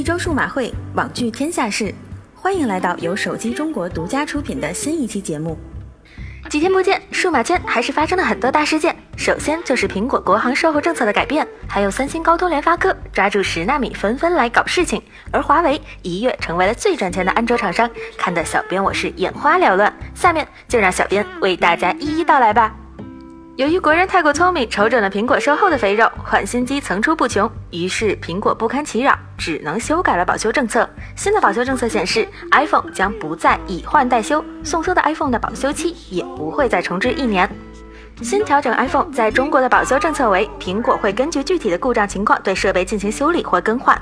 一周数码会，网聚天下事，欢迎来到由手机中国独家出品的新一期节目。几天不见，数码圈还是发生了很多大事件。首先就是苹果国行售后政策的改变，还有三星、高通、联发科抓住十纳米纷纷来搞事情，而华为一跃成为了最赚钱的安卓厂商，看得小编我是眼花缭乱。下面就让小编为大家一一道来吧。由于国人太过聪明，瞅准了苹果售后的肥肉，换新机层出不穷，于是苹果不堪其扰，只能修改了保修政策。新的保修政策显示，iPhone 将不再以换代修，送修的 iPhone 的保修期也不会再重置一年。新调整 iPhone 在中国的保修政策为：苹果会根据具体的故障情况对设备进行修理或更换。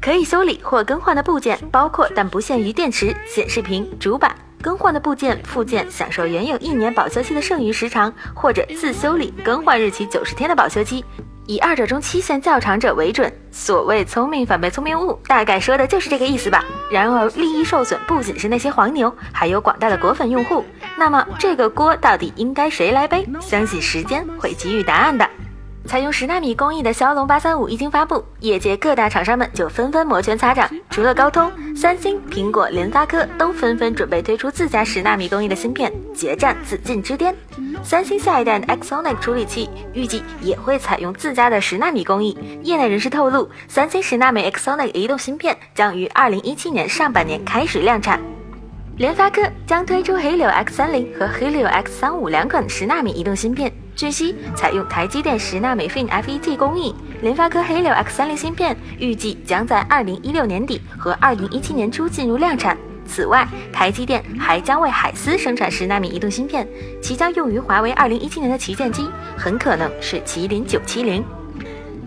可以修理或更换的部件包括但不限于电池、显示屏、主板。更换的部件附件享受原有一年保修期的剩余时长，或者自修理更换日期九十天的保修期，以二者中期限较长者为准。所谓聪明反被聪明误，大概说的就是这个意思吧。然而利益受损不仅是那些黄牛，还有广大的果粉用户。那么这个锅到底应该谁来背？相信时间会给予答案的。采用十纳米工艺的骁龙八三五一经发布，业界各大厂商们就纷纷摩拳擦掌。除了高通、三星、苹果、联发科都纷纷准备推出自家十纳米工艺的芯片，决战紫禁之巅。三星下一代的 Exynos 处理器预计也会采用自家的十纳米工艺。业内人士透露，三星十纳米 Exynos 移动芯片将于二零一七年上半年开始量产。联发科将推出 Helio X 三零和 Helio X 三五两款十纳米移动芯片。据悉，采用台积电十纳米 FinFET 工艺，联发科 Helio X 三零芯片预计将在二零一六年底和二零一七年初进入量产。此外，台积电还将为海思生产十纳米移动芯片，其将用于华为二零一七年的旗舰机，很可能是麒麟九七零。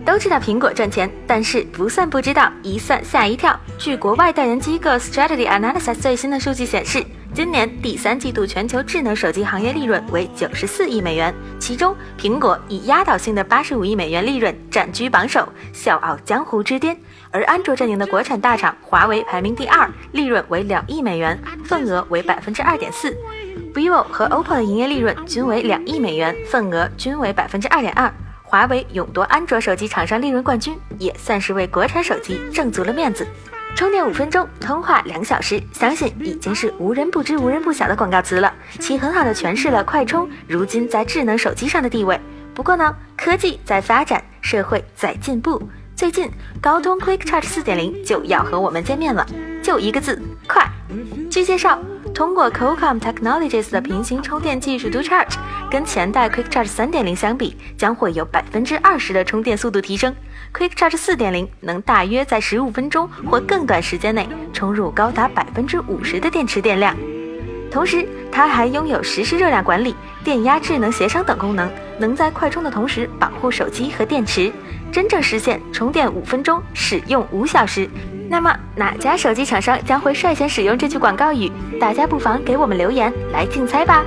都知道苹果赚钱，但是不算不知道，一算吓一跳。据国外调研机构 Strategy Analysis 最新的数据显示。今年第三季度全球智能手机行业利润为九十四亿美元，其中苹果以压倒性的八十五亿美元利润占据榜首，笑傲江湖之巅。而安卓阵营的国产大厂华为排名第二，利润为两亿美元，份额为百分之二点四。vivo 和 OPPO 的营业利润均为两亿美元，份额均为百分之二点二。华为勇夺安卓手机厂商利润冠军，也算是为国产手机挣足了面子。充电五分钟，通话两小时，相信已经是无人不知、无人不晓的广告词了，其很好的诠释了快充如今在智能手机上的地位。不过呢，科技在发展，社会在进步，最近高通 Quick Charge 四点零就要和我们见面了，就一个字，快。据介绍。通过 Qualcomm Technologies 的平行充电技术 Do Charge，跟前代 Quick Charge 3.0相比，将会有百分之二十的充电速度提升。Quick Charge 4.0能大约在十五分钟或更短时间内充入高达百分之五十的电池电量。同时，它还拥有实时热量管理、电压智能协商等功能，能在快充的同时保护手机和电池，真正实现充电五分钟，使用五小时。那么哪家手机厂商将会率先使用这句广告语？大家不妨给我们留言来竞猜吧。